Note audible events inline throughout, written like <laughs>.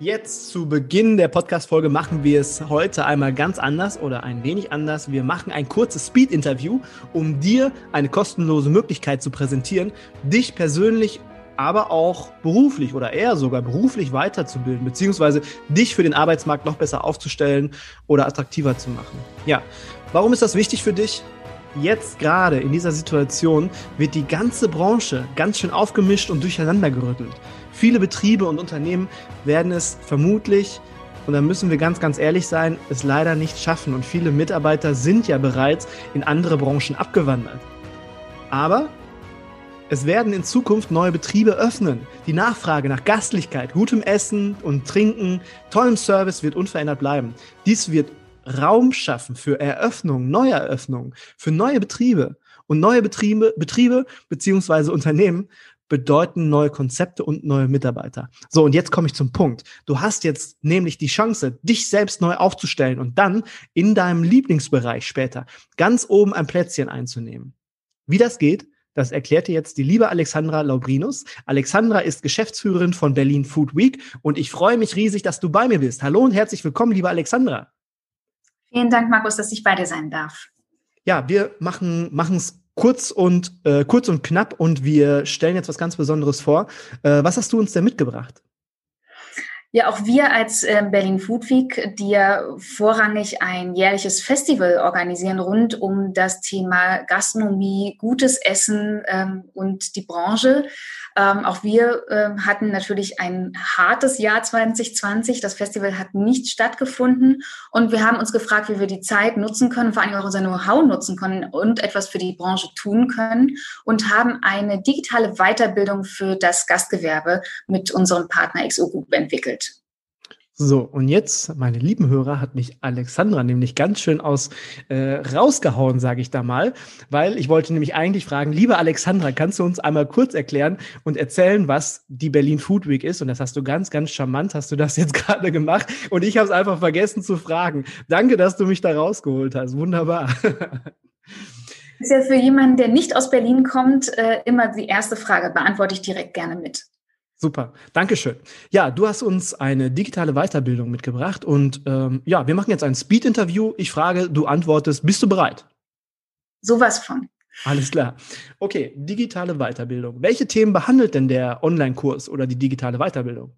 Jetzt zu Beginn der Podcast-Folge machen wir es heute einmal ganz anders oder ein wenig anders. Wir machen ein kurzes Speed-Interview, um dir eine kostenlose Möglichkeit zu präsentieren, dich persönlich, aber auch beruflich oder eher sogar beruflich weiterzubilden, beziehungsweise dich für den Arbeitsmarkt noch besser aufzustellen oder attraktiver zu machen. Ja, warum ist das wichtig für dich? Jetzt gerade in dieser Situation wird die ganze Branche ganz schön aufgemischt und durcheinander gerüttelt. Viele Betriebe und Unternehmen werden es vermutlich, und da müssen wir ganz, ganz ehrlich sein, es leider nicht schaffen. Und viele Mitarbeiter sind ja bereits in andere Branchen abgewandert. Aber es werden in Zukunft neue Betriebe öffnen. Die Nachfrage nach Gastlichkeit, gutem Essen und Trinken, tollem Service wird unverändert bleiben. Dies wird Raum schaffen für Eröffnungen, Neueröffnungen, für neue Betriebe. Und neue Betriebe, Betriebe beziehungsweise Unternehmen bedeuten neue Konzepte und neue Mitarbeiter. So, und jetzt komme ich zum Punkt. Du hast jetzt nämlich die Chance, dich selbst neu aufzustellen und dann in deinem Lieblingsbereich später ganz oben ein Plätzchen einzunehmen. Wie das geht, das erklärt dir jetzt die liebe Alexandra Laubrinus. Alexandra ist Geschäftsführerin von Berlin Food Week und ich freue mich riesig, dass du bei mir bist. Hallo und herzlich willkommen, liebe Alexandra. Vielen Dank, Markus, dass ich bei dir sein darf. Ja, wir machen es kurz und äh, kurz und knapp und wir stellen jetzt was ganz Besonderes vor. Äh, was hast du uns denn mitgebracht? Ja, auch wir als äh, Berlin Food Week, die ja vorrangig ein jährliches Festival organisieren rund um das Thema Gastronomie, gutes Essen ähm, und die Branche, ähm, auch wir äh, hatten natürlich ein hartes Jahr 2020. Das Festival hat nicht stattgefunden und wir haben uns gefragt, wie wir die Zeit nutzen können, vor allem auch unser Know-how nutzen können und etwas für die Branche tun können und haben eine digitale Weiterbildung für das Gastgewerbe mit unserem Partner XO Group entwickelt. So, und jetzt, meine lieben Hörer, hat mich Alexandra nämlich ganz schön aus äh, rausgehauen, sage ich da mal, weil ich wollte nämlich eigentlich fragen, liebe Alexandra, kannst du uns einmal kurz erklären und erzählen, was die Berlin Food Week ist? Und das hast du ganz, ganz charmant, hast du das jetzt <laughs> gerade gemacht und ich habe es einfach vergessen zu fragen. Danke, dass du mich da rausgeholt hast. Wunderbar. Ist ja für jemanden, der nicht aus Berlin kommt, äh, immer die erste Frage, beantworte ich direkt gerne mit. Super, Dankeschön. Ja, du hast uns eine digitale Weiterbildung mitgebracht und ähm, ja, wir machen jetzt ein Speed-Interview. Ich frage, du antwortest, bist du bereit? Sowas von. Alles klar. Okay, digitale Weiterbildung. Welche Themen behandelt denn der Online-Kurs oder die digitale Weiterbildung?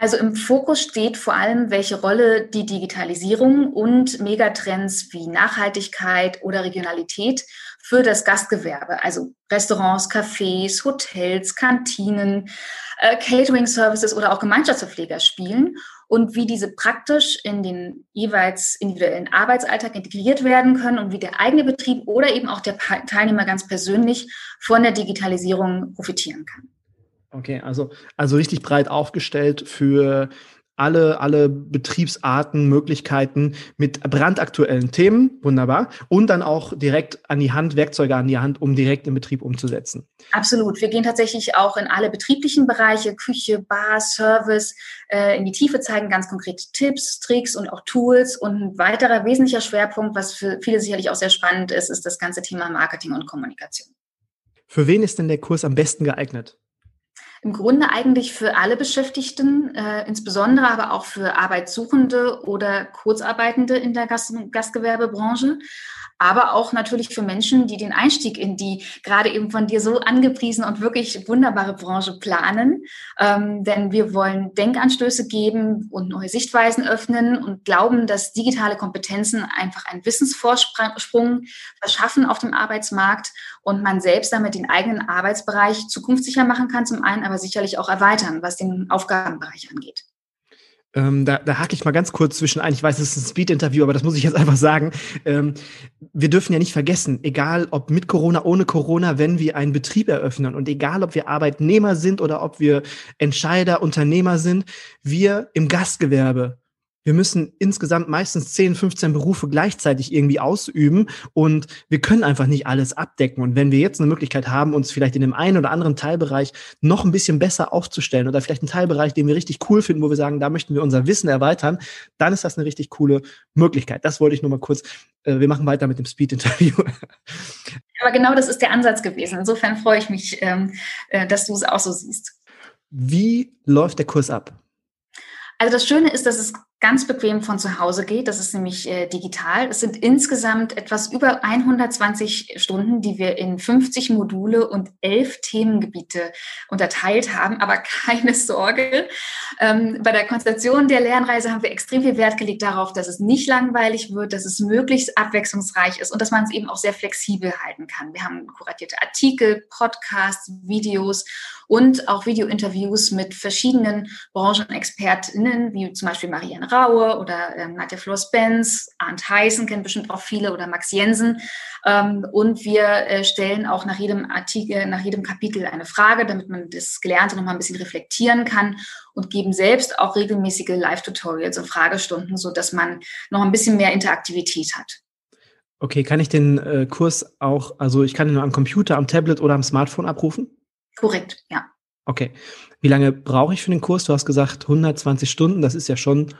Also im Fokus steht vor allem, welche Rolle die Digitalisierung und Megatrends wie Nachhaltigkeit oder Regionalität für das Gastgewerbe, also Restaurants, Cafés, Hotels, Kantinen, äh, Catering-Services oder auch Gemeinschaftsverpfleger spielen und wie diese praktisch in den jeweils individuellen Arbeitsalltag integriert werden können und wie der eigene Betrieb oder eben auch der Teilnehmer ganz persönlich von der Digitalisierung profitieren kann. Okay, also, also richtig breit aufgestellt für alle, alle Betriebsarten, Möglichkeiten mit brandaktuellen Themen. Wunderbar. Und dann auch direkt an die Hand, Werkzeuge an die Hand, um direkt im Betrieb umzusetzen. Absolut. Wir gehen tatsächlich auch in alle betrieblichen Bereiche, Küche, Bar, Service, äh, in die Tiefe zeigen ganz konkrete Tipps, Tricks und auch Tools. Und ein weiterer wesentlicher Schwerpunkt, was für viele sicherlich auch sehr spannend ist, ist das ganze Thema Marketing und Kommunikation. Für wen ist denn der Kurs am besten geeignet? Im Grunde eigentlich für alle Beschäftigten, äh, insbesondere aber auch für Arbeitssuchende oder Kurzarbeitende in der Gast Gastgewerbebranche. Aber auch natürlich für Menschen, die den Einstieg in die gerade eben von dir so angepriesene und wirklich wunderbare Branche planen. Ähm, denn wir wollen Denkanstöße geben und neue Sichtweisen öffnen und glauben, dass digitale Kompetenzen einfach einen Wissensvorsprung verschaffen auf dem Arbeitsmarkt und man selbst damit den eigenen Arbeitsbereich zukunftssicher machen kann, zum einen, aber sicherlich auch erweitern, was den Aufgabenbereich angeht. Ähm, da, da hake ich mal ganz kurz zwischen ein. Ich weiß, es ist ein Speed-Interview, aber das muss ich jetzt <laughs> einfach sagen. Ähm, wir dürfen ja nicht vergessen, egal ob mit Corona, ohne Corona, wenn wir einen Betrieb eröffnen und egal ob wir Arbeitnehmer sind oder ob wir Entscheider, Unternehmer sind, wir im Gastgewerbe wir müssen insgesamt meistens 10, 15 Berufe gleichzeitig irgendwie ausüben und wir können einfach nicht alles abdecken. Und wenn wir jetzt eine Möglichkeit haben, uns vielleicht in dem einen oder anderen Teilbereich noch ein bisschen besser aufzustellen oder vielleicht einen Teilbereich, den wir richtig cool finden, wo wir sagen, da möchten wir unser Wissen erweitern, dann ist das eine richtig coole Möglichkeit. Das wollte ich nur mal kurz. Äh, wir machen weiter mit dem Speed-Interview. <laughs> Aber genau das ist der Ansatz gewesen. Insofern freue ich mich, ähm, äh, dass du es auch so siehst. Wie läuft der Kurs ab? Also das Schöne ist, dass es ganz bequem von zu Hause geht. Das ist nämlich äh, digital. Es sind insgesamt etwas über 120 Stunden, die wir in 50 Module und 11 Themengebiete unterteilt haben. Aber keine Sorge. Ähm, bei der Konstellation der Lernreise haben wir extrem viel Wert gelegt darauf, dass es nicht langweilig wird, dass es möglichst abwechslungsreich ist und dass man es eben auch sehr flexibel halten kann. Wir haben kuratierte Artikel, Podcasts, Videos und auch Videointerviews mit verschiedenen Branchenexpertinnen, wie zum Beispiel Marianne Raue oder ähm, Nadja Flor-Spence, Arndt Heißen kennen bestimmt auch viele oder Max Jensen. Ähm, und wir äh, stellen auch nach jedem Artikel, nach jedem Kapitel eine Frage, damit man das Gelernte nochmal ein bisschen reflektieren kann und geben selbst auch regelmäßige Live-Tutorials und Fragestunden, so dass man noch ein bisschen mehr Interaktivität hat. Okay, kann ich den äh, Kurs auch, also ich kann ihn nur am Computer, am Tablet oder am Smartphone abrufen? Korrekt, ja. Okay. Wie lange brauche ich für den Kurs? Du hast gesagt 120 Stunden. Das ist ja schon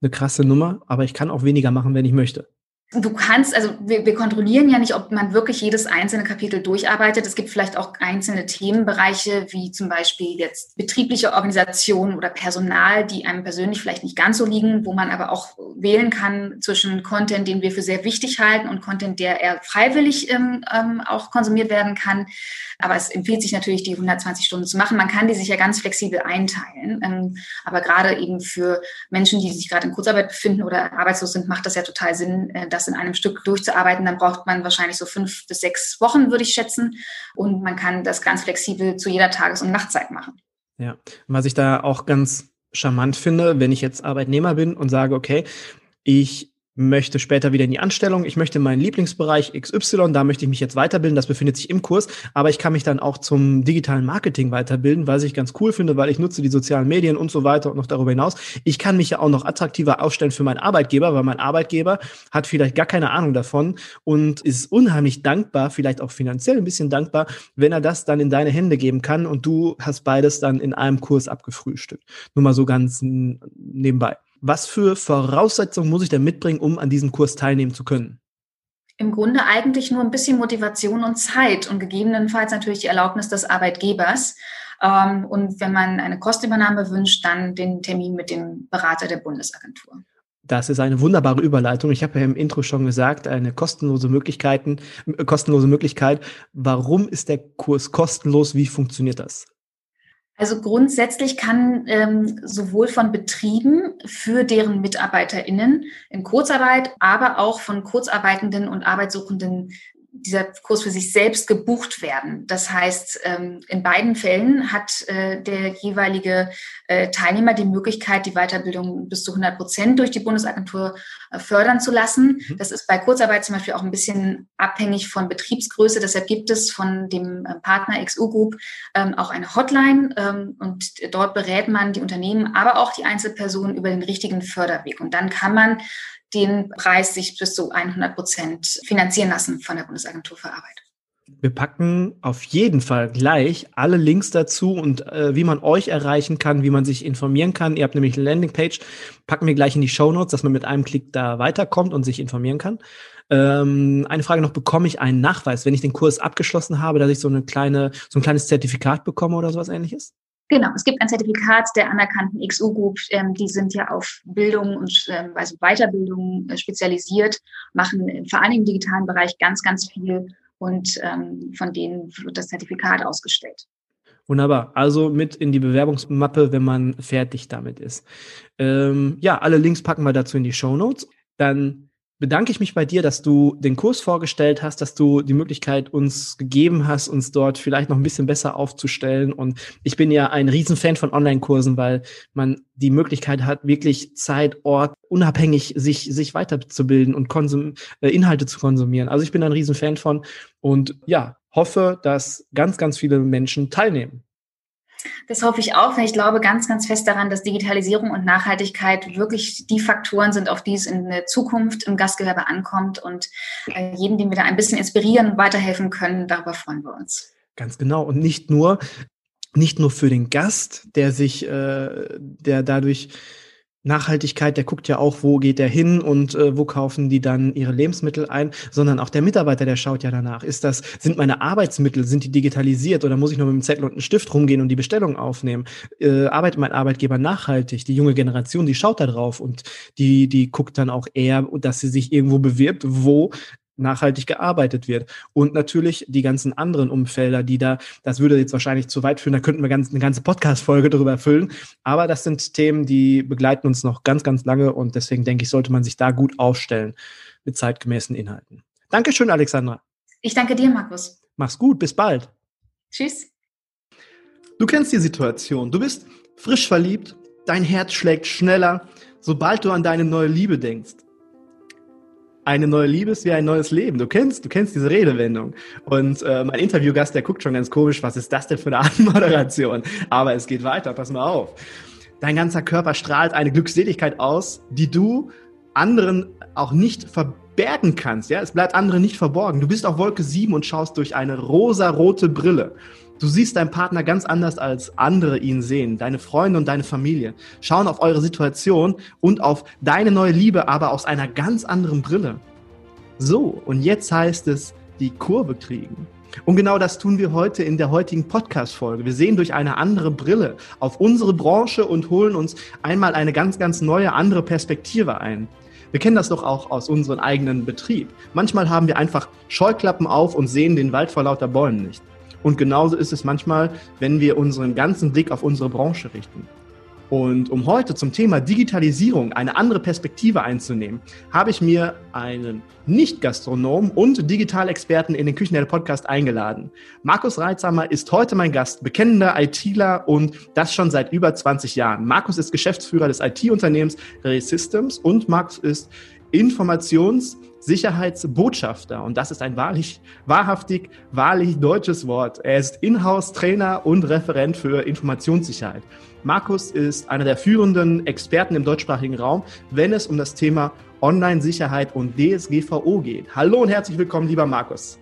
eine krasse Nummer, aber ich kann auch weniger machen, wenn ich möchte. Du kannst, also wir, wir, kontrollieren ja nicht, ob man wirklich jedes einzelne Kapitel durcharbeitet. Es gibt vielleicht auch einzelne Themenbereiche, wie zum Beispiel jetzt betriebliche Organisation oder Personal, die einem persönlich vielleicht nicht ganz so liegen, wo man aber auch wählen kann zwischen Content, den wir für sehr wichtig halten und Content, der eher freiwillig ähm, ähm, auch konsumiert werden kann. Aber es empfiehlt sich natürlich, die 120 Stunden zu machen. Man kann die sich ja ganz flexibel einteilen. Ähm, aber gerade eben für Menschen, die sich gerade in Kurzarbeit befinden oder arbeitslos sind, macht das ja total Sinn, äh, das in einem Stück durchzuarbeiten. Dann braucht man wahrscheinlich so fünf bis sechs Wochen, würde ich schätzen. Und man kann das ganz flexibel zu jeder Tages- und Nachtzeit machen. Ja, was ich da auch ganz charmant finde, wenn ich jetzt Arbeitnehmer bin und sage, okay, ich möchte später wieder in die Anstellung, ich möchte meinen Lieblingsbereich XY, da möchte ich mich jetzt weiterbilden, das befindet sich im Kurs, aber ich kann mich dann auch zum digitalen Marketing weiterbilden, was ich ganz cool finde, weil ich nutze die sozialen Medien und so weiter und noch darüber hinaus. Ich kann mich ja auch noch attraktiver aufstellen für meinen Arbeitgeber, weil mein Arbeitgeber hat vielleicht gar keine Ahnung davon und ist unheimlich dankbar, vielleicht auch finanziell ein bisschen dankbar, wenn er das dann in deine Hände geben kann und du hast beides dann in einem Kurs abgefrühstückt. Nur mal so ganz nebenbei. Was für Voraussetzungen muss ich denn mitbringen, um an diesem Kurs teilnehmen zu können? Im Grunde eigentlich nur ein bisschen Motivation und Zeit und gegebenenfalls natürlich die Erlaubnis des Arbeitgebers. Ähm, und wenn man eine Kostübernahme wünscht, dann den Termin mit dem Berater der Bundesagentur. Das ist eine wunderbare Überleitung. Ich habe ja im Intro schon gesagt, eine kostenlose Möglichkeiten, kostenlose Möglichkeit. Warum ist der Kurs kostenlos? Wie funktioniert das? Also grundsätzlich kann ähm, sowohl von Betrieben für deren MitarbeiterInnen in Kurzarbeit, aber auch von Kurzarbeitenden und Arbeitssuchenden dieser Kurs für sich selbst gebucht werden. Das heißt, ähm, in beiden Fällen hat äh, der jeweilige äh, Teilnehmer die Möglichkeit, die Weiterbildung bis zu 100 Prozent durch die Bundesagentur äh, fördern zu lassen. Mhm. Das ist bei Kurzarbeit zum Beispiel auch ein bisschen abhängig von Betriebsgröße. Deshalb gibt es von dem Partner XU Group ähm, auch eine Hotline ähm, und dort berät man die Unternehmen, aber auch die Einzelpersonen über den richtigen Förderweg. Und dann kann man den Preis sich bis zu 100 Prozent finanzieren lassen von der Bundesagentur für Arbeit. Wir packen auf jeden Fall gleich alle Links dazu und äh, wie man euch erreichen kann, wie man sich informieren kann. Ihr habt nämlich eine Landingpage, packen wir gleich in die Show Notes, dass man mit einem Klick da weiterkommt und sich informieren kann. Ähm, eine Frage noch, bekomme ich einen Nachweis, wenn ich den Kurs abgeschlossen habe, dass ich so eine kleine, so ein kleines Zertifikat bekomme oder sowas ähnliches? Genau, es gibt ein Zertifikat der anerkannten XU Group. Ähm, die sind ja auf Bildung und ähm, also Weiterbildung äh, spezialisiert, machen vor allem im digitalen Bereich ganz, ganz viel und ähm, von denen wird das Zertifikat ausgestellt. Wunderbar. Also mit in die Bewerbungsmappe, wenn man fertig damit ist. Ähm, ja, alle Links packen wir dazu in die Show Notes. Dann bedanke ich mich bei dir, dass du den Kurs vorgestellt hast, dass du die Möglichkeit uns gegeben hast, uns dort vielleicht noch ein bisschen besser aufzustellen. Und ich bin ja ein Riesenfan von Online-Kursen, weil man die Möglichkeit hat, wirklich Zeit, Ort, unabhängig sich, sich weiterzubilden und Konsum, äh, Inhalte zu konsumieren. Also ich bin ein Riesenfan von und ja, hoffe, dass ganz, ganz viele Menschen teilnehmen. Das hoffe ich auch, weil ich glaube ganz, ganz fest daran, dass Digitalisierung und Nachhaltigkeit wirklich die Faktoren sind, auf die es in der Zukunft im Gastgewerbe ankommt. Und äh, jeden, den wir da ein bisschen inspirieren und weiterhelfen können, darüber freuen wir uns. Ganz genau. Und nicht nur, nicht nur für den Gast, der sich, äh, der dadurch Nachhaltigkeit, der guckt ja auch, wo geht der hin und äh, wo kaufen die dann ihre Lebensmittel ein, sondern auch der Mitarbeiter, der schaut ja danach. Ist das, sind meine Arbeitsmittel, sind die digitalisiert oder muss ich nur mit einem Zettel und einem Stift rumgehen und die Bestellung aufnehmen? Äh, arbeitet mein Arbeitgeber nachhaltig? Die junge Generation, die schaut da drauf und die, die guckt dann auch eher, dass sie sich irgendwo bewirbt, wo nachhaltig gearbeitet wird. Und natürlich die ganzen anderen Umfelder, die da, das würde jetzt wahrscheinlich zu weit führen, da könnten wir ganz, eine ganze Podcast-Folge darüber füllen. Aber das sind Themen, die begleiten uns noch ganz, ganz lange und deswegen denke ich, sollte man sich da gut aufstellen mit zeitgemäßen Inhalten. Dankeschön, Alexandra. Ich danke dir, Markus. Mach's gut, bis bald. Tschüss. Du kennst die Situation. Du bist frisch verliebt, dein Herz schlägt schneller, sobald du an deine neue Liebe denkst eine neue Liebe ist wie ein neues Leben. Du kennst, du kennst diese Redewendung. Und äh, mein Interviewgast, der guckt schon ganz komisch, was ist das denn für eine <laughs> Anmoderation? Aber es geht weiter, pass mal auf. Dein ganzer Körper strahlt eine Glückseligkeit aus, die du anderen auch nicht verbergen kannst. Ja, es bleibt anderen nicht verborgen. Du bist auf Wolke 7 und schaust durch eine rosa-rote Brille. Du siehst deinen Partner ganz anders als andere ihn sehen. Deine Freunde und deine Familie schauen auf eure Situation und auf deine neue Liebe, aber aus einer ganz anderen Brille. So, und jetzt heißt es, die Kurve kriegen. Und genau das tun wir heute in der heutigen Podcast-Folge. Wir sehen durch eine andere Brille auf unsere Branche und holen uns einmal eine ganz, ganz neue, andere Perspektive ein. Wir kennen das doch auch aus unserem eigenen Betrieb. Manchmal haben wir einfach Scheuklappen auf und sehen den Wald vor lauter Bäumen nicht. Und genauso ist es manchmal, wenn wir unseren ganzen Blick auf unsere Branche richten. Und um heute zum Thema Digitalisierung eine andere Perspektive einzunehmen, habe ich mir einen Nicht-Gastronom und Digitalexperten in den Küchenherde Podcast eingeladen. Markus Reitzhammer ist heute mein Gast, bekennender ITler und das schon seit über 20 Jahren. Markus ist Geschäftsführer des IT-Unternehmens Ray Systems und Markus ist Informations- Sicherheitsbotschafter. Und das ist ein wahrlich, wahrhaftig, wahrlich deutsches Wort. Er ist Inhouse-Trainer und Referent für Informationssicherheit. Markus ist einer der führenden Experten im deutschsprachigen Raum, wenn es um das Thema Online-Sicherheit und DSGVO geht. Hallo und herzlich willkommen, lieber Markus.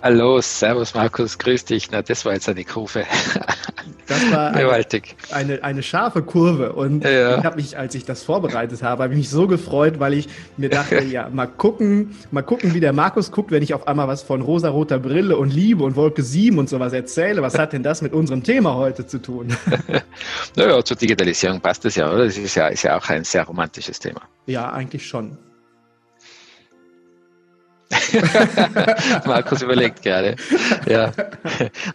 Hallo, Servus Markus, grüß dich. Na, das war jetzt eine Kurve. <laughs> Das war eine, eine, eine, scharfe Kurve. Und ja. ich habe mich, als ich das vorbereitet habe, habe ich mich so gefreut, weil ich mir dachte, <laughs> ja, mal gucken, mal gucken, wie der Markus guckt, wenn ich auf einmal was von rosa-roter Brille und Liebe und Wolke 7 und sowas erzähle. Was hat denn das mit unserem Thema heute zu tun? <laughs> naja, zur Digitalisierung passt das ja, oder? Das ist ja, ist ja auch ein sehr romantisches Thema. Ja, eigentlich schon. <laughs> Markus überlegt gerade. Ja.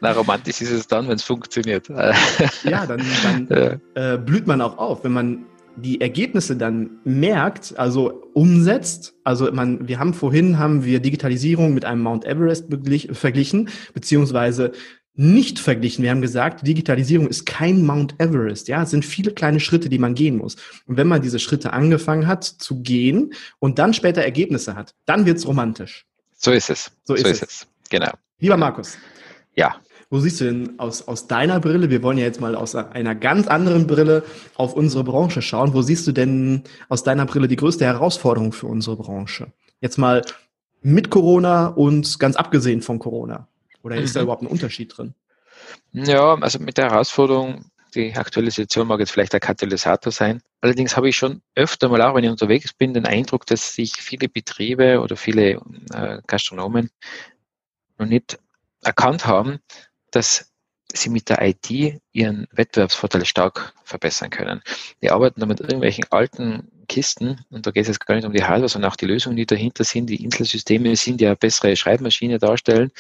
Na, romantisch ist es dann, wenn es funktioniert. <laughs> ja, dann, dann ja. Äh, blüht man auch auf, wenn man die Ergebnisse dann merkt, also umsetzt. Also man, wir haben vorhin haben wir Digitalisierung mit einem Mount Everest verglichen, beziehungsweise nicht verglichen. Wir haben gesagt, Digitalisierung ist kein Mount Everest. Ja, es sind viele kleine Schritte, die man gehen muss. Und wenn man diese Schritte angefangen hat zu gehen und dann später Ergebnisse hat, dann wird's romantisch. So ist es. So ist, so ist es. es. Genau. Lieber Markus. Ja. Wo siehst du denn aus, aus deiner Brille, wir wollen ja jetzt mal aus einer ganz anderen Brille auf unsere Branche schauen, wo siehst du denn aus deiner Brille die größte Herausforderung für unsere Branche? Jetzt mal mit Corona und ganz abgesehen von Corona. Oder ist mhm. da überhaupt ein Unterschied drin? Ja, also mit der Herausforderung, die aktuelle Situation mag jetzt vielleicht ein Katalysator sein. Allerdings habe ich schon öfter mal, auch wenn ich unterwegs bin, den Eindruck, dass sich viele Betriebe oder viele äh, Gastronomen noch nicht erkannt haben, dass sie mit der IT ihren Wettbewerbsvorteil stark verbessern können. Die arbeiten da mit irgendwelchen alten Kisten und da geht es jetzt gar nicht um die Hardware, sondern auch die Lösungen, die dahinter sind. Die Inselsysteme sind ja bessere Schreibmaschine darstellen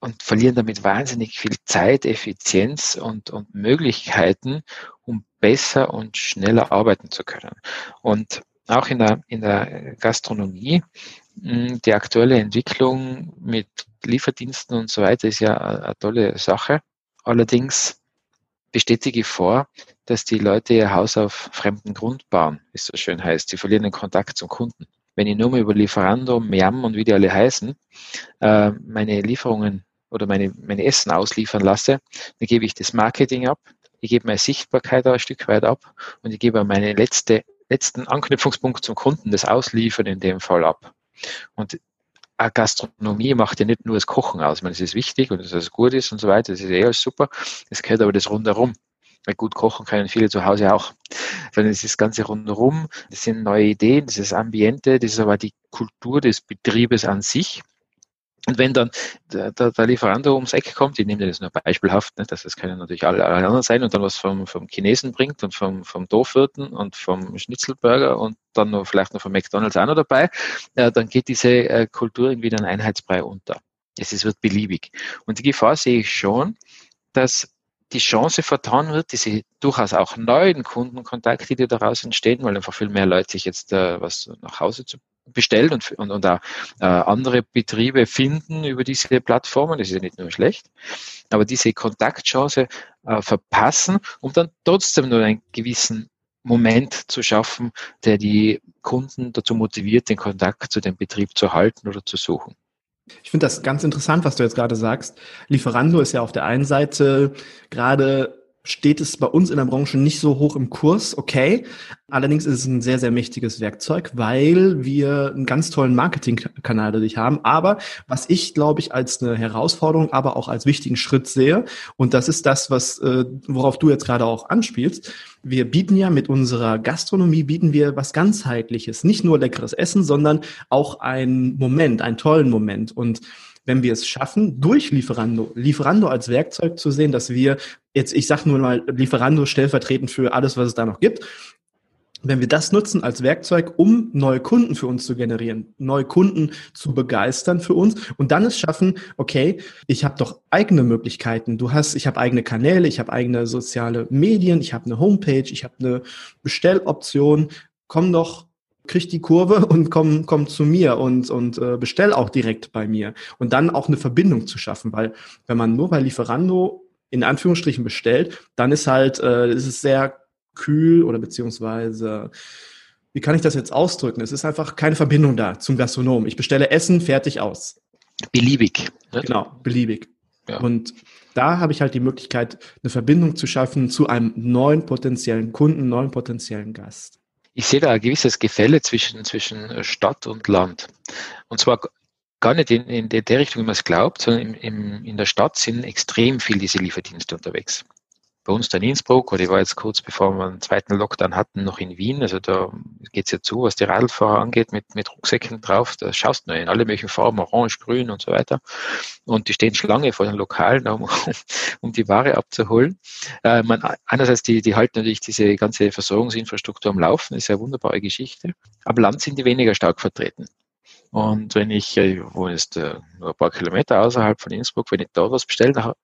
und verlieren damit wahnsinnig viel Zeit, Effizienz und, und Möglichkeiten, um besser und schneller arbeiten zu können. Und auch in der, in der Gastronomie, hm, die aktuelle Entwicklung mit Lieferdiensten und so weiter ist ja eine tolle Sache. Allerdings besteht die Gefahr, dass die Leute ihr Haus auf fremden Grund bauen, wie es so schön heißt. Sie verlieren den Kontakt zum Kunden. Wenn ich nur mal über Lieferando, Miam und wie die alle heißen, äh, meine Lieferungen oder meine, meine Essen ausliefern lasse, dann gebe ich das Marketing ab, ich gebe meine Sichtbarkeit ein Stück weit ab und ich gebe meine letzte, letzten Anknüpfungspunkt zum Kunden, das Ausliefern in dem Fall ab. Und eine Gastronomie macht ja nicht nur das Kochen aus. Ich meine, es ist wichtig und dass es gut ist und so weiter, das ist eh alles super. Es gehört aber das rundherum. Weil gut kochen können viele zu Hause auch. Sondern es ist das Ganze rundherum, das sind neue Ideen, das ist das Ambiente, das ist aber die Kultur des Betriebes an sich. Und wenn dann der, der, der Lieferando ums Eck kommt, ich nehme das nur beispielhaft, ne, dass das können natürlich alle, alle anderen sein und dann was vom, vom Chinesen bringt und vom, vom Doofwirten und vom Schnitzelburger und dann noch vielleicht noch vom McDonalds auch noch dabei, äh, dann geht diese äh, Kultur irgendwie dann Einheitsbrei unter. Es ist, wird beliebig. Und die Gefahr sehe ich schon, dass die Chance vertan wird, diese durchaus auch neuen Kundenkontakte, die daraus entstehen, weil einfach viel mehr Leute sich jetzt äh, was nach Hause zu bestellen und, und, und auch äh, andere Betriebe finden über diese Plattformen. Das ist ja nicht nur schlecht, aber diese Kontaktchance äh, verpassen, um dann trotzdem nur einen gewissen Moment zu schaffen, der die Kunden dazu motiviert, den Kontakt zu dem Betrieb zu halten oder zu suchen. Ich finde das ganz interessant, was du jetzt gerade sagst. Lieferando ist ja auf der einen Seite gerade steht es bei uns in der Branche nicht so hoch im Kurs, okay. Allerdings ist es ein sehr, sehr mächtiges Werkzeug, weil wir einen ganz tollen Marketingkanal dadurch haben. Aber was ich, glaube ich, als eine Herausforderung, aber auch als wichtigen Schritt sehe, und das ist das, was, äh, worauf du jetzt gerade auch anspielst. Wir bieten ja mit unserer Gastronomie, bieten wir was ganzheitliches. Nicht nur leckeres Essen, sondern auch einen Moment, einen tollen Moment. Und wenn wir es schaffen, durch Lieferando, Lieferando als Werkzeug zu sehen, dass wir jetzt, ich sage nur mal Lieferando stellvertretend für alles, was es da noch gibt, wenn wir das nutzen als Werkzeug, um neue Kunden für uns zu generieren, neue Kunden zu begeistern für uns und dann es schaffen, okay, ich habe doch eigene Möglichkeiten. Du hast, ich habe eigene Kanäle, ich habe eigene soziale Medien, ich habe eine Homepage, ich habe eine Bestelloption. Komm doch krieg die Kurve <laughs> und komm, komm zu mir und, und äh, bestell auch direkt bei mir. Und dann auch eine Verbindung zu schaffen, weil wenn man nur bei Lieferando in Anführungsstrichen bestellt, dann ist halt, äh, ist es sehr kühl oder beziehungsweise, wie kann ich das jetzt ausdrücken? Es ist einfach keine Verbindung da zum Gastronom. Ich bestelle Essen, fertig aus. Beliebig. Ne? Genau, beliebig. Ja. Und da habe ich halt die Möglichkeit, eine Verbindung zu schaffen zu einem neuen potenziellen Kunden, neuen potenziellen Gast ich sehe da ein gewisses Gefälle zwischen, zwischen Stadt und Land. Und zwar gar nicht in, in der Richtung, wie man es glaubt, sondern im, im, in der Stadt sind extrem viel diese Lieferdienste unterwegs bei uns da in Innsbruck oder ich war jetzt kurz bevor wir einen zweiten Lockdown hatten, noch in Wien. Also da geht's ja zu, was die Radlfahrer angeht, mit, mit Rucksäcken drauf. Da schaust du in alle möglichen Farben, orange, grün und so weiter. Und die stehen Schlange vor den Lokalen, <laughs> um, um die Ware abzuholen. Äh, man, einerseits, die, die halten natürlich diese ganze Versorgungsinfrastruktur am Laufen, ist ja eine wunderbare Geschichte. Aber Land sind die weniger stark vertreten. Und wenn ich, ich wohne jetzt äh, nur ein paar Kilometer außerhalb von Innsbruck, wenn ich da was bestelle,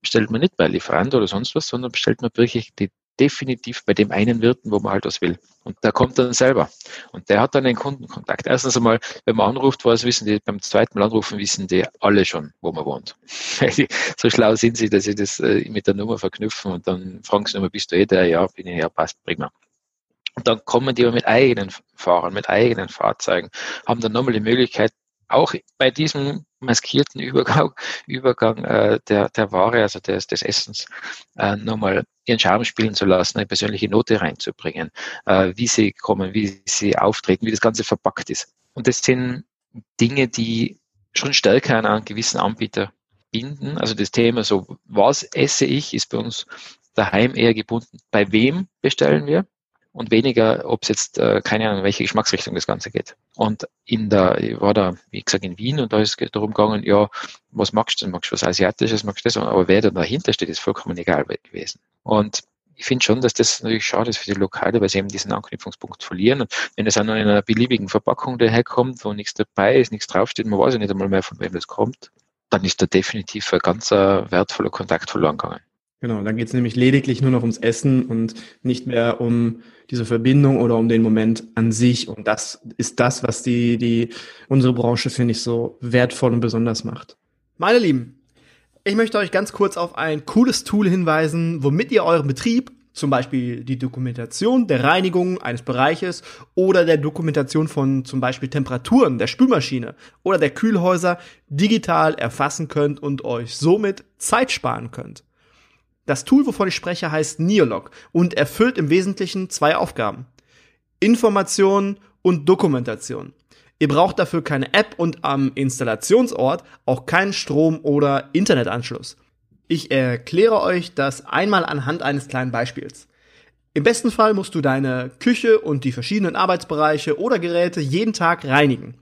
bestellt man nicht bei Lieferant oder sonst was, sondern bestellt man wirklich die, definitiv bei dem einen Wirten, wo man halt was will. Und der kommt dann selber. Und der hat dann den Kundenkontakt. Erstens einmal, wenn man anruft, was wissen die, beim zweiten Mal anrufen, wissen die alle schon, wo man wohnt. <laughs> so schlau sind sie, dass sie das äh, mit der Nummer verknüpfen und dann fragen sie nochmal, bist du eh der? Ja, bin ich, ja, passt, prima. Und dann kommen die aber mit eigenen Fahrern, mit eigenen Fahrzeugen, haben dann nochmal die Möglichkeit, auch bei diesem maskierten Übergang, Übergang äh, der, der Ware, also des, des Essens, äh, nochmal ihren Charme spielen zu lassen, eine persönliche Note reinzubringen, äh, wie sie kommen, wie sie auftreten, wie das Ganze verpackt ist. Und das sind Dinge, die schon stärker an einen gewissen Anbieter binden. Also das Thema so, was esse ich, ist bei uns daheim eher gebunden. Bei wem bestellen wir? Und weniger, ob es jetzt, äh, keine Ahnung, in welche Geschmacksrichtung das Ganze geht. Und in der, ich war da, wie gesagt, in Wien und da ist es darum gegangen, ja, was magst du denn? Magst du was Asiatisches, magst du das? Aber wer da dahinter steht, ist vollkommen egal gewesen. Und ich finde schon, dass das natürlich schade ist für die Lokale, weil sie eben diesen Anknüpfungspunkt verlieren. Und wenn es auch noch in einer beliebigen Verpackung daherkommt, wo nichts dabei ist, nichts draufsteht, man weiß ja nicht einmal mehr, von wem das kommt, dann ist da definitiv ein ganz wertvoller Kontakt verloren gegangen. Genau, dann geht es nämlich lediglich nur noch ums Essen und nicht mehr um diese Verbindung oder um den Moment an sich. Und das ist das, was die, die unsere Branche, finde ich, so wertvoll und besonders macht. Meine Lieben, ich möchte euch ganz kurz auf ein cooles Tool hinweisen, womit ihr euren Betrieb, zum Beispiel die Dokumentation der Reinigung eines Bereiches oder der Dokumentation von zum Beispiel Temperaturen der Spülmaschine oder der Kühlhäuser digital erfassen könnt und euch somit Zeit sparen könnt. Das Tool, wovon ich spreche, heißt Neolog und erfüllt im Wesentlichen zwei Aufgaben. Information und Dokumentation. Ihr braucht dafür keine App und am Installationsort auch keinen Strom- oder Internetanschluss. Ich erkläre euch das einmal anhand eines kleinen Beispiels. Im besten Fall musst du deine Küche und die verschiedenen Arbeitsbereiche oder Geräte jeden Tag reinigen.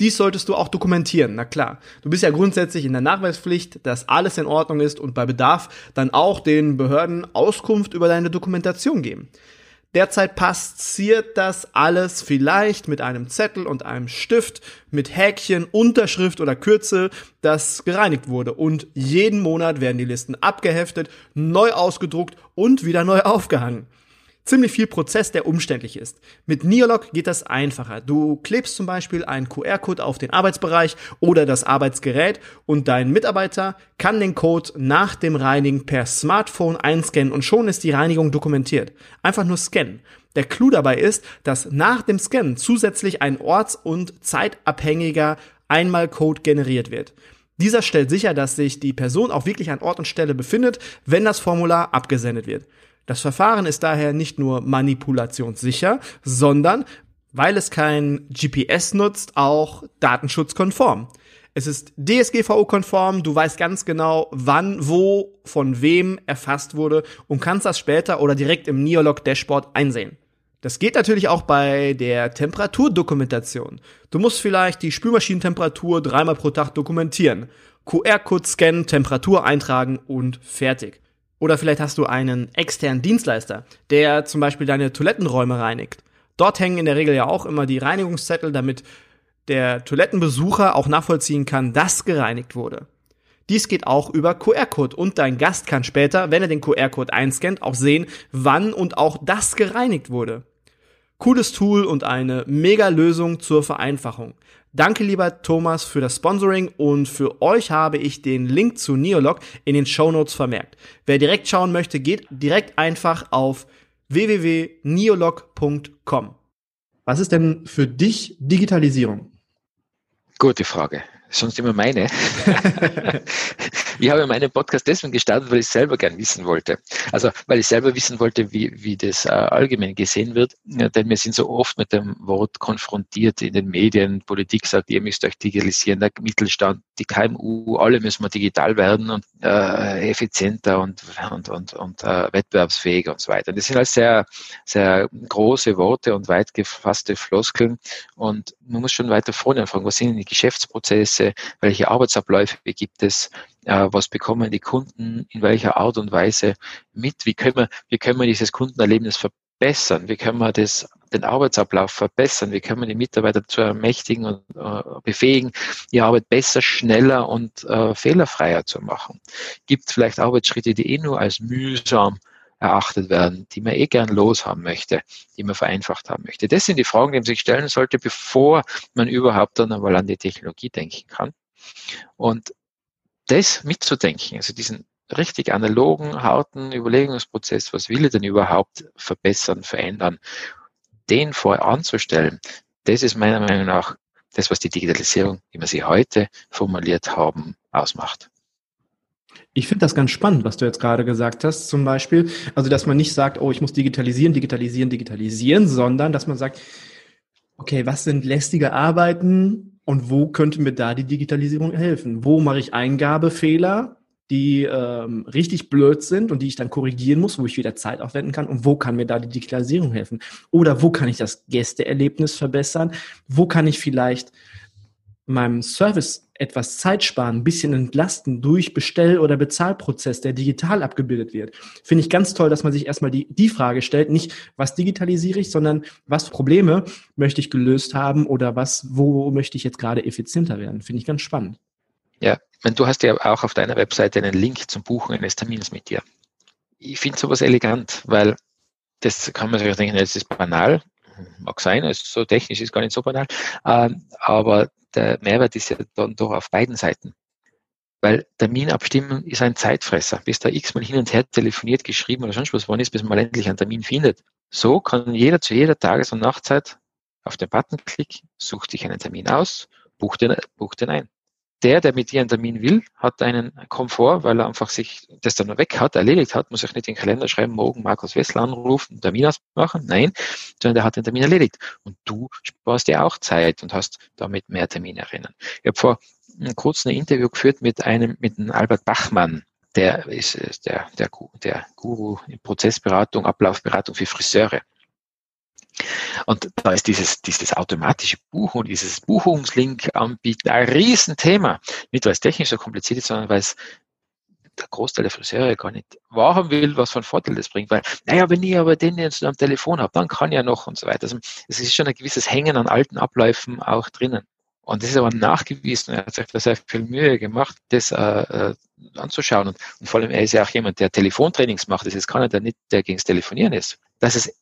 Dies solltest du auch dokumentieren, na klar. Du bist ja grundsätzlich in der Nachweispflicht, dass alles in Ordnung ist und bei Bedarf dann auch den Behörden Auskunft über deine Dokumentation geben. Derzeit passiert das alles vielleicht mit einem Zettel und einem Stift, mit Häkchen, Unterschrift oder Kürzel, das gereinigt wurde. Und jeden Monat werden die Listen abgeheftet, neu ausgedruckt und wieder neu aufgehangen ziemlich viel Prozess, der umständlich ist. Mit Neolog geht das einfacher. Du klebst zum Beispiel einen QR-Code auf den Arbeitsbereich oder das Arbeitsgerät und dein Mitarbeiter kann den Code nach dem Reinigen per Smartphone einscannen und schon ist die Reinigung dokumentiert. Einfach nur scannen. Der Clou dabei ist, dass nach dem Scannen zusätzlich ein orts- und zeitabhängiger Einmalcode generiert wird. Dieser stellt sicher, dass sich die Person auch wirklich an Ort und Stelle befindet, wenn das Formular abgesendet wird. Das Verfahren ist daher nicht nur manipulationssicher, sondern, weil es kein GPS nutzt, auch datenschutzkonform. Es ist DSGVO-konform, du weißt ganz genau, wann, wo, von wem erfasst wurde und kannst das später oder direkt im Neolog-Dashboard einsehen. Das geht natürlich auch bei der Temperaturdokumentation. Du musst vielleicht die Spülmaschinentemperatur dreimal pro Tag dokumentieren. QR-Code scannen, Temperatur eintragen und fertig. Oder vielleicht hast du einen externen Dienstleister, der zum Beispiel deine Toilettenräume reinigt. Dort hängen in der Regel ja auch immer die Reinigungszettel, damit der Toilettenbesucher auch nachvollziehen kann, dass gereinigt wurde. Dies geht auch über QR-Code und dein Gast kann später, wenn er den QR-Code einscannt, auch sehen, wann und auch das gereinigt wurde. Cooles Tool und eine mega Lösung zur Vereinfachung. Danke, lieber Thomas, für das Sponsoring und für euch habe ich den Link zu Neolog in den Show Notes vermerkt. Wer direkt schauen möchte, geht direkt einfach auf www.neolog.com. Was ist denn für dich Digitalisierung? Gute Frage sonst immer meine. <laughs> ich habe meinen Podcast deswegen gestartet, weil ich selber gern wissen wollte. Also, weil ich selber wissen wollte, wie, wie das äh, allgemein gesehen wird. Ja, denn wir sind so oft mit dem Wort konfrontiert in den Medien. Politik sagt, ihr müsst euch digitalisieren, der Mittelstand, die KMU, alle müssen wir digital werden und äh, effizienter und, und, und, und äh, wettbewerbsfähiger und so weiter. Das sind alles sehr, sehr große Worte und weit gefasste Floskeln. Und man muss schon weiter vorne anfangen. Was sind die Geschäftsprozesse? Prozesse, welche Arbeitsabläufe gibt es, äh, was bekommen die Kunden, in welcher Art und Weise mit, wie können wir, wie können wir dieses Kundenerlebnis verbessern, wie können wir das, den Arbeitsablauf verbessern, wie können wir die Mitarbeiter zu ermächtigen und äh, befähigen, die Arbeit besser, schneller und äh, fehlerfreier zu machen. Gibt vielleicht Arbeitsschritte, die eh nur als mühsam erachtet werden, die man eh gern loshaben möchte, die man vereinfacht haben möchte. Das sind die Fragen, die man sich stellen sollte, bevor man überhaupt dann einmal an die Technologie denken kann. Und das mitzudenken, also diesen richtig analogen, harten Überlegungsprozess, was will ich denn überhaupt verbessern, verändern, den vorher anzustellen, das ist meiner Meinung nach das, was die Digitalisierung, wie wir sie heute formuliert haben, ausmacht. Ich finde das ganz spannend, was du jetzt gerade gesagt hast, zum Beispiel. Also, dass man nicht sagt, oh, ich muss digitalisieren, digitalisieren, digitalisieren, sondern dass man sagt, okay, was sind lästige Arbeiten und wo könnte mir da die Digitalisierung helfen? Wo mache ich Eingabefehler? die ähm, richtig blöd sind und die ich dann korrigieren muss, wo ich wieder Zeit aufwenden kann und wo kann mir da die Digitalisierung helfen? Oder wo kann ich das Gästeerlebnis verbessern? Wo kann ich vielleicht meinem Service etwas Zeit sparen, ein bisschen entlasten durch Bestell- oder Bezahlprozess, der digital abgebildet wird. Finde ich ganz toll, dass man sich erstmal die, die Frage stellt, nicht was digitalisiere ich, sondern was Probleme möchte ich gelöst haben oder was, wo möchte ich jetzt gerade effizienter werden. Finde ich ganz spannend. Ja, du hast ja auch auf deiner Webseite einen Link zum Buchen eines Termins mit dir. Ich finde sowas elegant, weil das kann man sich denken, das ist banal, mag sein, also so technisch ist gar nicht so banal, ähm, aber der Mehrwert ist ja dann doch auf beiden Seiten. Weil Terminabstimmung ist ein Zeitfresser, bis da x-mal hin und her telefoniert, geschrieben oder sonst was wann ist, bis man endlich einen Termin findet. So kann jeder zu jeder Tages- und Nachtzeit auf den Button klicken, sucht sich einen Termin aus, bucht den, bucht den ein der, der mit dir einen Termin will, hat einen Komfort, weil er einfach sich das dann weg hat, erledigt hat, muss sich nicht in den Kalender schreiben, morgen Markus Wessler anrufen, einen Termin ausmachen. Nein, sondern der hat den Termin erledigt. Und du sparst dir auch Zeit und hast damit mehr Termine erinnern. Ich habe vor kurzem ein Interview geführt mit einem, mit einem Albert Bachmann. Der ist der, der, der Guru in Prozessberatung, Ablaufberatung für Friseure. Und da ist dieses, dieses automatische Buchen, dieses Buchungslink anbieten ein Riesenthema. Nicht, weil es technisch so kompliziert ist, sondern weil es der Großteil der Friseure gar nicht wahrhaben will, was für einen Vorteil das bringt. Weil, naja, wenn ich aber den jetzt am Telefon habe, dann kann ja noch und so weiter. Also es ist schon ein gewisses Hängen an alten Abläufen auch drinnen. Und das ist aber nachgewiesen. Er hat sich da sehr viel Mühe gemacht, das äh, äh, anzuschauen. Und, und, vor allem, er ist ja auch jemand, der Telefontrainings macht. Das ist keiner, der nicht, der gegen das Telefonieren ist. Dass es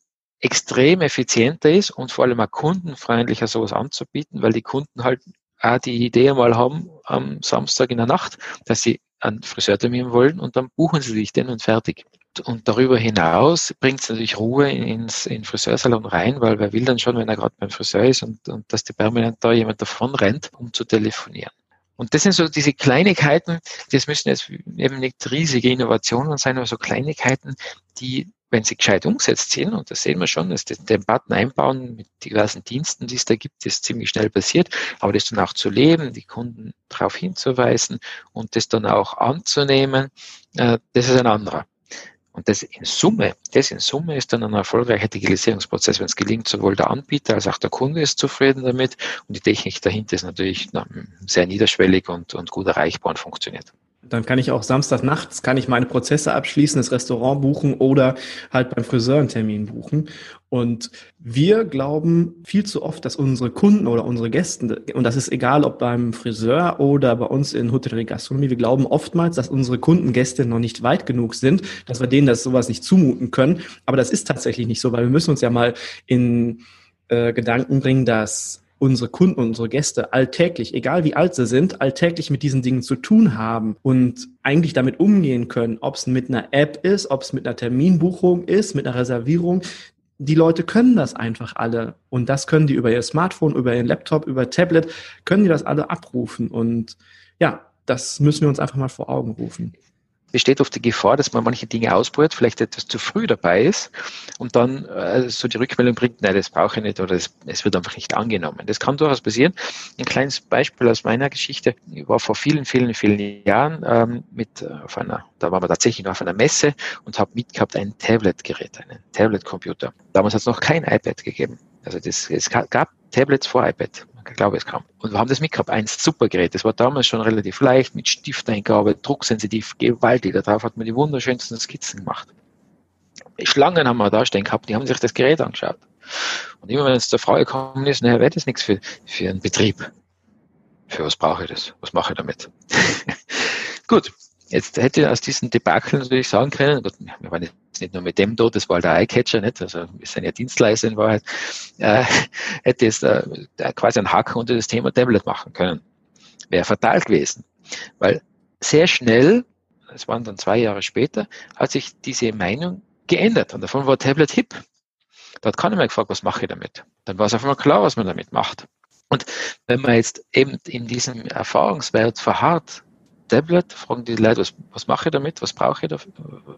extrem effizienter ist und vor allem auch kundenfreundlicher sowas anzubieten, weil die Kunden halt auch die Idee mal haben am Samstag in der Nacht, dass sie einen Friseurtermin wollen und dann buchen sie sich den und fertig. Und darüber hinaus bringt es natürlich Ruhe ins in Friseursalon rein, weil wer will dann schon, wenn er gerade beim Friseur ist und, und dass die permanent da jemand davon rennt, um zu telefonieren. Und das sind so diese Kleinigkeiten, das müssen jetzt eben nicht riesige Innovationen sein, aber so Kleinigkeiten, die wenn sie gescheit umgesetzt sind, und das sehen wir schon, dass den Button einbauen mit diversen Diensten, die es da gibt, ist ziemlich schnell passiert, aber das dann auch zu leben, die Kunden darauf hinzuweisen und das dann auch anzunehmen, äh, das ist ein anderer. Und das in Summe, das in Summe ist dann ein erfolgreicher Digitalisierungsprozess, wenn es gelingt, sowohl der Anbieter als auch der Kunde ist zufrieden damit und die Technik dahinter ist natürlich sehr niederschwellig und, und gut erreichbar und funktioniert. Dann kann ich auch Samstag nachts kann ich meine Prozesse abschließen, das Restaurant buchen oder halt beim Friseur einen Termin buchen. Und wir glauben viel zu oft, dass unsere Kunden oder unsere Gäste, und das ist egal, ob beim Friseur oder bei uns in Hotellerie Gastronomie, wir glauben oftmals, dass unsere Kunden, Gäste noch nicht weit genug sind, dass wir denen das sowas nicht zumuten können. Aber das ist tatsächlich nicht so, weil wir müssen uns ja mal in äh, Gedanken bringen, dass unsere Kunden, unsere Gäste alltäglich, egal wie alt sie sind, alltäglich mit diesen Dingen zu tun haben und eigentlich damit umgehen können, ob es mit einer App ist, ob es mit einer Terminbuchung ist, mit einer Reservierung. Die Leute können das einfach alle und das können die über ihr Smartphone, über ihren Laptop, über Tablet, können die das alle abrufen und ja, das müssen wir uns einfach mal vor Augen rufen besteht oft die Gefahr, dass man manche Dinge ausprobiert, vielleicht etwas zu früh dabei ist und dann äh, so die Rückmeldung bringt, nein, das brauche ich nicht oder es, wird einfach nicht angenommen. Das kann durchaus passieren. Ein kleines Beispiel aus meiner Geschichte. Ich war vor vielen, vielen, vielen Jahren ähm, mit äh, auf einer, da waren wir tatsächlich noch auf einer Messe und habe mitgehabt ein Tablet-Gerät, einen Tablet-Computer. Damals hat es noch kein iPad gegeben. Also das, es gab Tablets vor iPad. Ich glaube, es kam. Und wir haben das mitgehabt. Ein super Gerät. Das war damals schon relativ leicht, mit Stifteingabe, drucksensitiv, gewaltig. Darauf hat man die wunderschönsten Skizzen gemacht. Schlangen haben wir da stehen gehabt, die haben sich das Gerät angeschaut. Und immer wenn es zur Frage gekommen ist, naja, wäre das nichts für, für einen Betrieb. Für was brauche ich das? Was mache ich damit? <laughs> Gut, Jetzt hätte aus diesen Debakel natürlich sagen können, Gott, wir waren jetzt nicht nur mit dem dort, das war halt der Eyecatcher, nicht? also wir sind ja Dienstleister in Wahrheit, äh, hätte jetzt äh, quasi einen Haken unter das Thema Tablet machen können. Wäre fatal gewesen, weil sehr schnell, das waren dann zwei Jahre später, hat sich diese Meinung geändert und davon war Tablet hip. Da hat keiner mehr gefragt, was mache ich damit. Dann war es auf einmal klar, was man damit macht. Und wenn man jetzt eben in diesem Erfahrungswert verharrt, Tablet, fragen die Leute, was, was mache ich damit, was brauche ich dafür,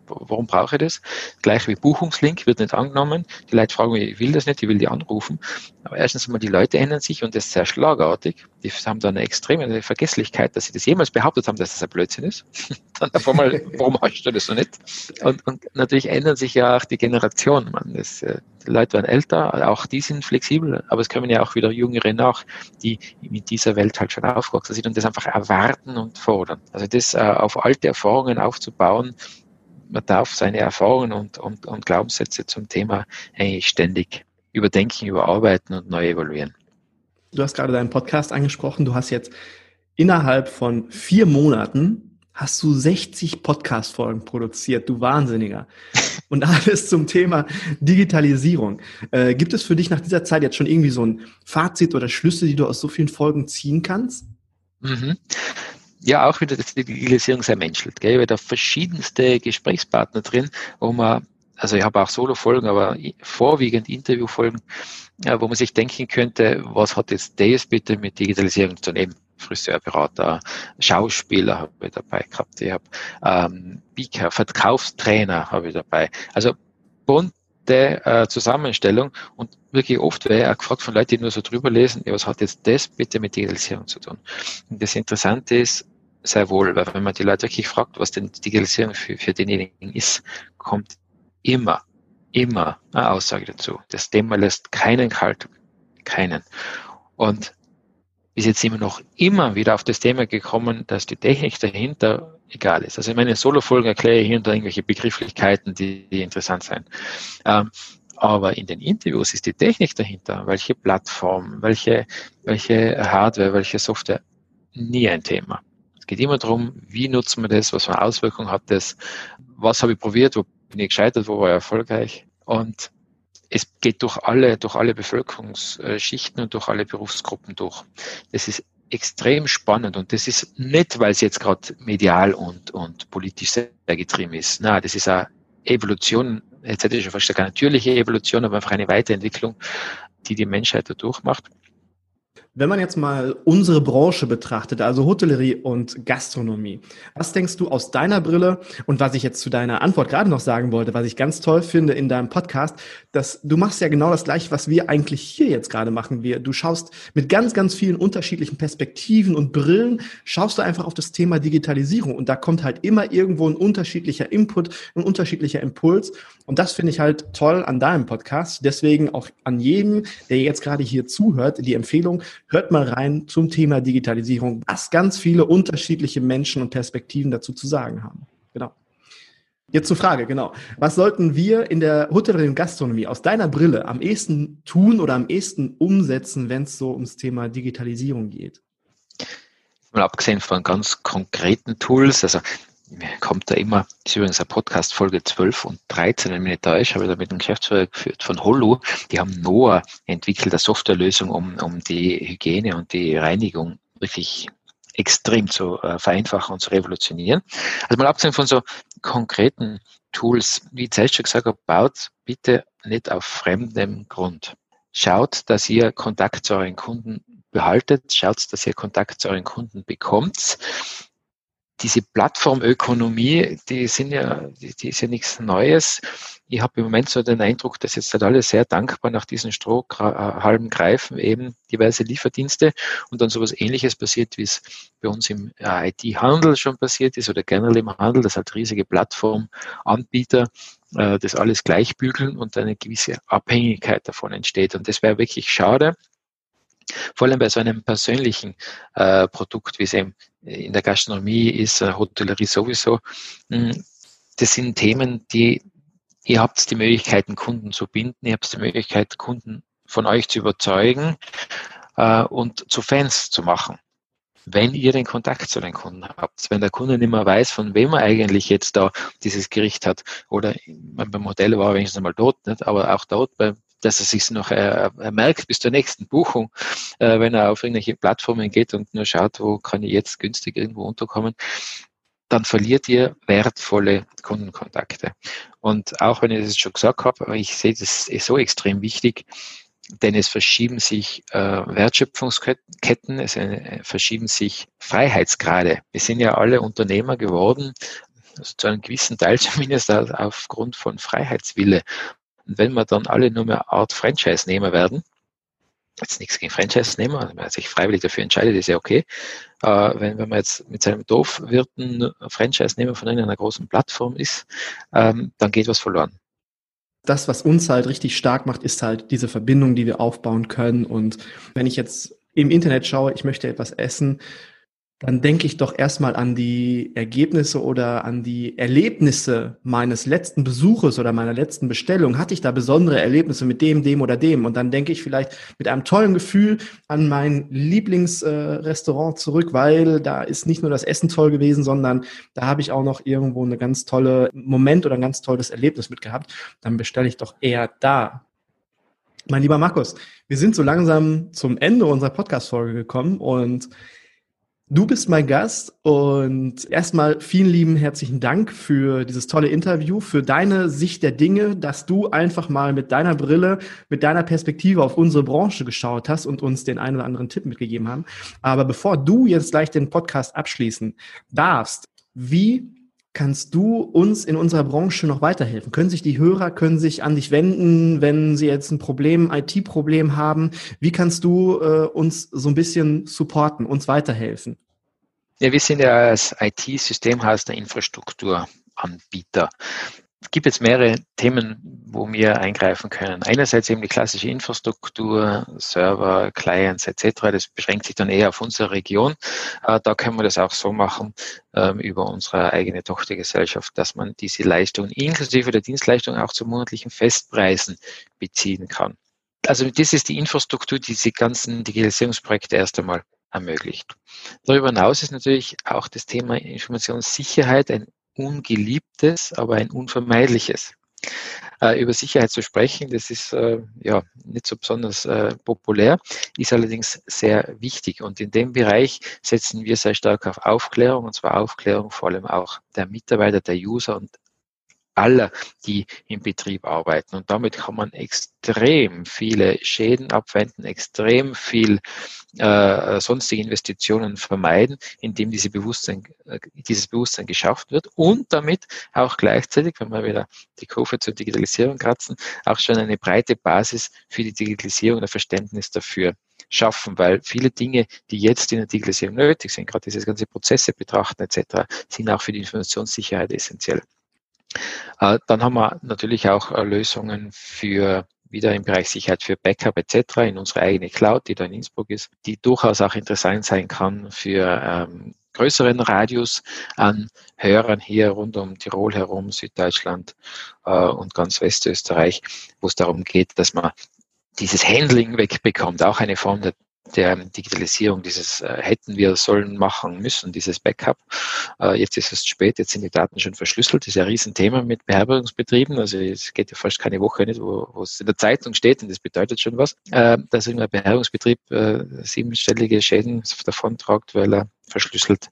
warum brauche ich das? Gleich wie Buchungslink wird nicht angenommen. Die Leute fragen mich, ich will das nicht, ich will die anrufen. Aber erstens einmal, die Leute ändern sich und das ist sehr schlagartig. Die haben da eine extreme Vergesslichkeit, dass sie das jemals behauptet haben, dass das ein Blödsinn ist. <laughs> dann auf einmal, <laughs> warum hast du das so nicht? Und, und natürlich ändern sich ja auch die Generationen. Man, das, äh, die Leute werden älter, auch die sind flexibel, aber es kommen ja auch wieder Jüngere nach, die mit dieser Welt halt schon aufgewachsen sind und das einfach erwarten und fordern. Also das äh, auf alte Erfahrungen aufzubauen, man darf seine Erfahrungen und, und, und Glaubenssätze zum Thema eigentlich ständig überdenken, überarbeiten und neu evaluieren. Du hast gerade deinen Podcast angesprochen. Du hast jetzt innerhalb von vier Monaten hast du 60 Podcast-Folgen produziert, du Wahnsinniger. <laughs> Und alles zum Thema Digitalisierung. Äh, gibt es für dich nach dieser Zeit jetzt schon irgendwie so ein Fazit oder Schlüsse, die du aus so vielen Folgen ziehen kannst? Mhm. Ja, auch wieder, die Digitalisierung sehr menschelt. Gell? Weil da verschiedenste Gesprächspartner drin, wo man also ich habe auch Solo-Folgen, aber vorwiegend Interview-Folgen, wo man sich denken könnte, was hat jetzt das bitte mit Digitalisierung zu nehmen? Friseurberater, Schauspieler habe ich dabei gehabt, ich habe ähm, Speaker, Verkaufstrainer habe ich dabei. Also bunte äh, Zusammenstellung und wirklich oft wäre auch gefragt von Leuten, die nur so drüber lesen, ja, was hat jetzt das bitte mit Digitalisierung zu tun? Und das Interessante ist, sehr wohl, weil wenn man die Leute wirklich fragt, was denn Digitalisierung für, für denjenigen ist, kommt immer, immer eine Aussage dazu. Das Thema lässt keinen kalt, keinen. Und ist jetzt immer noch immer wieder auf das Thema gekommen, dass die Technik dahinter egal ist. Also in meinen Solo-Folgen erkläre ich da irgendwelche Begrifflichkeiten, die, die interessant sind. Ähm, aber in den Interviews ist die Technik dahinter, welche Plattform, welche, welche Hardware, welche Software, nie ein Thema. Es geht immer darum, wie nutzt man das, was für Auswirkungen hat das, was habe ich probiert, wo bin ich gescheitert, wo war ich erfolgreich. Und es geht durch alle, durch alle Bevölkerungsschichten und durch alle Berufsgruppen durch. Das ist extrem spannend und das ist nicht, weil es jetzt gerade medial und, und politisch sehr getrieben ist. Na, das ist eine Evolution, jetzt hätte ich schon fast gesagt, eine natürliche Evolution, aber einfach eine Weiterentwicklung, die die Menschheit da durchmacht. Wenn man jetzt mal unsere Branche betrachtet, also Hotellerie und Gastronomie, was denkst du aus deiner Brille und was ich jetzt zu deiner Antwort gerade noch sagen wollte, was ich ganz toll finde in deinem Podcast, dass du machst ja genau das gleiche, was wir eigentlich hier jetzt gerade machen. Wir, du schaust mit ganz, ganz vielen unterschiedlichen Perspektiven und Brillen, schaust du einfach auf das Thema Digitalisierung und da kommt halt immer irgendwo ein unterschiedlicher Input, ein unterschiedlicher Impuls und das finde ich halt toll an deinem Podcast. Deswegen auch an jedem, der jetzt gerade hier zuhört, die Empfehlung, hört mal rein zum Thema Digitalisierung, was ganz viele unterschiedliche Menschen und Perspektiven dazu zu sagen haben. Genau. Jetzt zur Frage, genau. Was sollten wir in der Hotellerie und Gastronomie aus deiner Brille am ehesten tun oder am ehesten umsetzen, wenn es so ums Thema Digitalisierung geht? Mal abgesehen von ganz konkreten Tools, also kommt da immer, ist übrigens eine Podcast Folge 12 und 13, wenn ich nicht täusche, habe ich da mit dem Geschäftsführer geführt von Holo. Die haben Noah entwickelt, eine Softwarelösung, um, um die Hygiene und die Reinigung wirklich extrem zu äh, vereinfachen und zu revolutionieren. Also mal abgesehen von so konkreten Tools, wie ich schon gesagt habe, baut bitte nicht auf fremdem Grund. Schaut, dass ihr Kontakt zu euren Kunden behaltet, schaut, dass ihr Kontakt zu euren Kunden bekommt diese Plattformökonomie, die sind ja, die, die ist ja nichts Neues. Ich habe im Moment so den Eindruck, dass jetzt halt alle sehr dankbar nach diesen Strohhalmen greifen, eben diverse Lieferdienste und dann sowas ähnliches passiert, wie es bei uns im äh, IT-Handel schon passiert ist oder generell im Handel, dass halt riesige Plattformanbieter äh, das alles gleichbügeln und eine gewisse Abhängigkeit davon entsteht. Und das wäre wirklich schade. Vor allem bei so einem persönlichen äh, Produkt, wie es eben in der Gastronomie ist, äh, Hotellerie sowieso. Hm, das sind Themen, die ihr habt die Möglichkeiten, Kunden zu binden, ihr habt die Möglichkeit, Kunden von euch zu überzeugen äh, und zu Fans zu machen. Wenn ihr den Kontakt zu den Kunden habt, wenn der Kunde nicht mehr weiß, von wem er eigentlich jetzt da dieses Gericht hat, oder beim Modell war er wenigstens einmal dort, nicht? aber auch dort bei dass er sich noch äh, merkt bis zur nächsten Buchung, äh, wenn er auf irgendwelche Plattformen geht und nur schaut, wo kann ich jetzt günstig irgendwo unterkommen, dann verliert ihr wertvolle Kundenkontakte. Und auch wenn ich das schon gesagt habe, ich sehe das so extrem wichtig, denn es verschieben sich äh, Wertschöpfungsketten, es äh, verschieben sich Freiheitsgrade. Wir sind ja alle Unternehmer geworden, also zu einem gewissen Teil <laughs> zumindest aufgrund von Freiheitswille. Und wenn wir dann alle nur mehr Art Franchise-Nehmer werden, jetzt nichts gegen Franchise-Nehmer, also wenn man sich freiwillig dafür entscheidet, ist ja okay. Äh, wenn, wenn man jetzt mit seinem Dorfwirten Franchise-Nehmer von einer großen Plattform ist, ähm, dann geht was verloren. Das, was uns halt richtig stark macht, ist halt diese Verbindung, die wir aufbauen können. Und wenn ich jetzt im Internet schaue, ich möchte etwas essen, dann denke ich doch erstmal an die Ergebnisse oder an die Erlebnisse meines letzten Besuches oder meiner letzten Bestellung. Hatte ich da besondere Erlebnisse mit dem, dem oder dem? Und dann denke ich vielleicht mit einem tollen Gefühl an mein Lieblingsrestaurant zurück, weil da ist nicht nur das Essen toll gewesen, sondern da habe ich auch noch irgendwo eine ganz tolle Moment oder ein ganz tolles Erlebnis mit gehabt. Dann bestelle ich doch eher da. Mein lieber Markus, wir sind so langsam zum Ende unserer Podcast-Folge gekommen und Du bist mein Gast und erstmal vielen lieben herzlichen Dank für dieses tolle Interview, für deine Sicht der Dinge, dass du einfach mal mit deiner Brille, mit deiner Perspektive auf unsere Branche geschaut hast und uns den einen oder anderen Tipp mitgegeben haben. Aber bevor du jetzt gleich den Podcast abschließen darfst, wie kannst du uns in unserer Branche noch weiterhelfen? Können sich die Hörer, können sich an dich wenden, wenn sie jetzt ein Problem, IT-Problem haben? Wie kannst du äh, uns so ein bisschen supporten, uns weiterhelfen? Ja, wir sind ja als IT-Systemhaus der Infrastrukturanbieter. Es gibt jetzt mehrere Themen, wo wir eingreifen können. Einerseits eben die klassische Infrastruktur, Server, Clients etc. Das beschränkt sich dann eher auf unsere Region. Äh, da können wir das auch so machen ähm, über unsere eigene Tochtergesellschaft, dass man diese Leistung inklusive der Dienstleistung auch zu monatlichen Festpreisen beziehen kann. Also das ist die Infrastruktur, die diese ganzen Digitalisierungsprojekte erst einmal ermöglicht. Darüber hinaus ist natürlich auch das Thema Informationssicherheit ein ungeliebtes, aber ein unvermeidliches. Äh, über Sicherheit zu sprechen, das ist äh, ja nicht so besonders äh, populär, ist allerdings sehr wichtig. Und in dem Bereich setzen wir sehr stark auf Aufklärung, und zwar Aufklärung vor allem auch der Mitarbeiter, der User und aller, die im Betrieb arbeiten. Und damit kann man extrem viele Schäden abwenden, extrem viel äh, sonstige Investitionen vermeiden, indem diese Bewusstsein, äh, dieses Bewusstsein geschafft wird und damit auch gleichzeitig, wenn wir wieder die Kurve zur Digitalisierung kratzen, auch schon eine breite Basis für die Digitalisierung und ein Verständnis dafür schaffen, weil viele Dinge, die jetzt in der Digitalisierung nötig sind, gerade diese ganze Prozesse betrachten etc., sind auch für die Informationssicherheit essentiell. Äh, dann haben wir natürlich auch äh, Lösungen für wieder im Bereich Sicherheit für Backup etc. in unsere eigene Cloud, die da in Innsbruck ist, die durchaus auch interessant sein kann für ähm, größeren Radius an Hörern hier rund um Tirol herum, Süddeutschland äh, und ganz Westösterreich, wo es darum geht, dass man dieses Handling wegbekommt, auch eine Form der der Digitalisierung, dieses äh, hätten wir sollen machen müssen, dieses Backup. Äh, jetzt ist es spät, jetzt sind die Daten schon verschlüsselt. Das ist ein Riesenthema mit Beherbergungsbetrieben. Also es geht ja fast keine Woche nicht, wo, wo es in der Zeitung steht und das bedeutet schon was, äh, dass irgendein Beherbergungsbetrieb äh, siebenstellige Schäden davon tragt, weil er verschlüsselt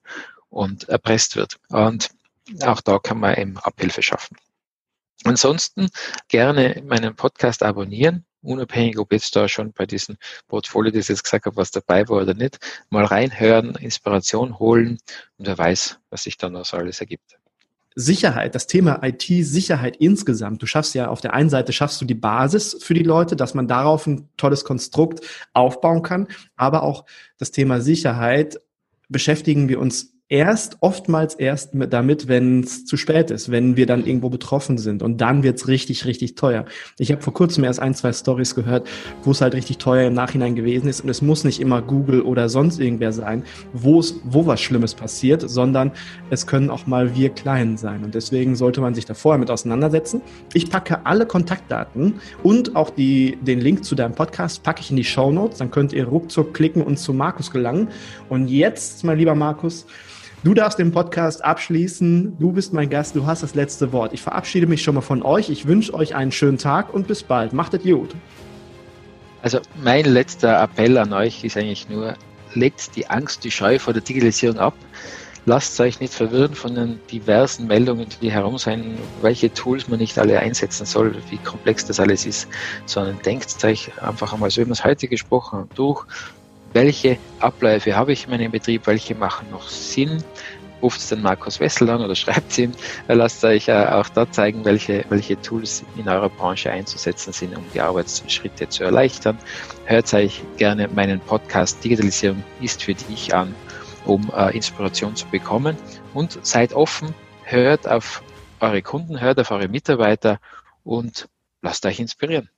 und erpresst wird. Und auch da kann man eben Abhilfe schaffen. Ansonsten gerne meinen Podcast abonnieren unabhängig, ob jetzt da schon bei diesem Portfolio, das ich jetzt gesagt habe, was dabei war oder nicht, mal reinhören, Inspiration holen und wer weiß, was sich dann aus alles ergibt. Sicherheit, das Thema IT-Sicherheit insgesamt. Du schaffst ja auf der einen Seite schaffst du die Basis für die Leute, dass man darauf ein tolles Konstrukt aufbauen kann, aber auch das Thema Sicherheit beschäftigen wir uns erst, oftmals erst damit, wenn es zu spät ist, wenn wir dann irgendwo betroffen sind. Und dann wird's richtig, richtig teuer. Ich habe vor kurzem erst ein, zwei Stories gehört, wo es halt richtig teuer im Nachhinein gewesen ist. Und es muss nicht immer Google oder sonst irgendwer sein, wo wo was Schlimmes passiert, sondern es können auch mal wir klein sein. Und deswegen sollte man sich da vorher mit auseinandersetzen. Ich packe alle Kontaktdaten und auch die, den Link zu deinem Podcast packe ich in die Show Notes. Dann könnt ihr ruckzuck klicken und zu Markus gelangen. Und jetzt, mein lieber Markus, Du darfst den Podcast abschließen. Du bist mein Gast. Du hast das letzte Wort. Ich verabschiede mich schon mal von euch. Ich wünsche euch einen schönen Tag und bis bald. Macht es gut. Also mein letzter Appell an euch ist eigentlich nur, legt die Angst, die Scheu vor der Digitalisierung ab. Lasst euch nicht verwirren von den diversen Meldungen, die herum sein, welche Tools man nicht alle einsetzen soll, wie komplex das alles ist, sondern denkt euch einfach einmal so, wie wir es heute gesprochen haben, durch welche Abläufe habe ich in meinem Betrieb, welche machen noch Sinn, ruft den Markus Wessel an oder <laughs> schreibt ihm. Lasst euch äh, auch da zeigen, welche, welche Tools in eurer Branche einzusetzen sind, um die Arbeitsschritte zu erleichtern. Hört euch gerne meinen Podcast Digitalisierung ist für dich an, um äh, Inspiration zu bekommen. Und seid offen, hört auf eure Kunden, hört auf eure Mitarbeiter und lasst euch inspirieren.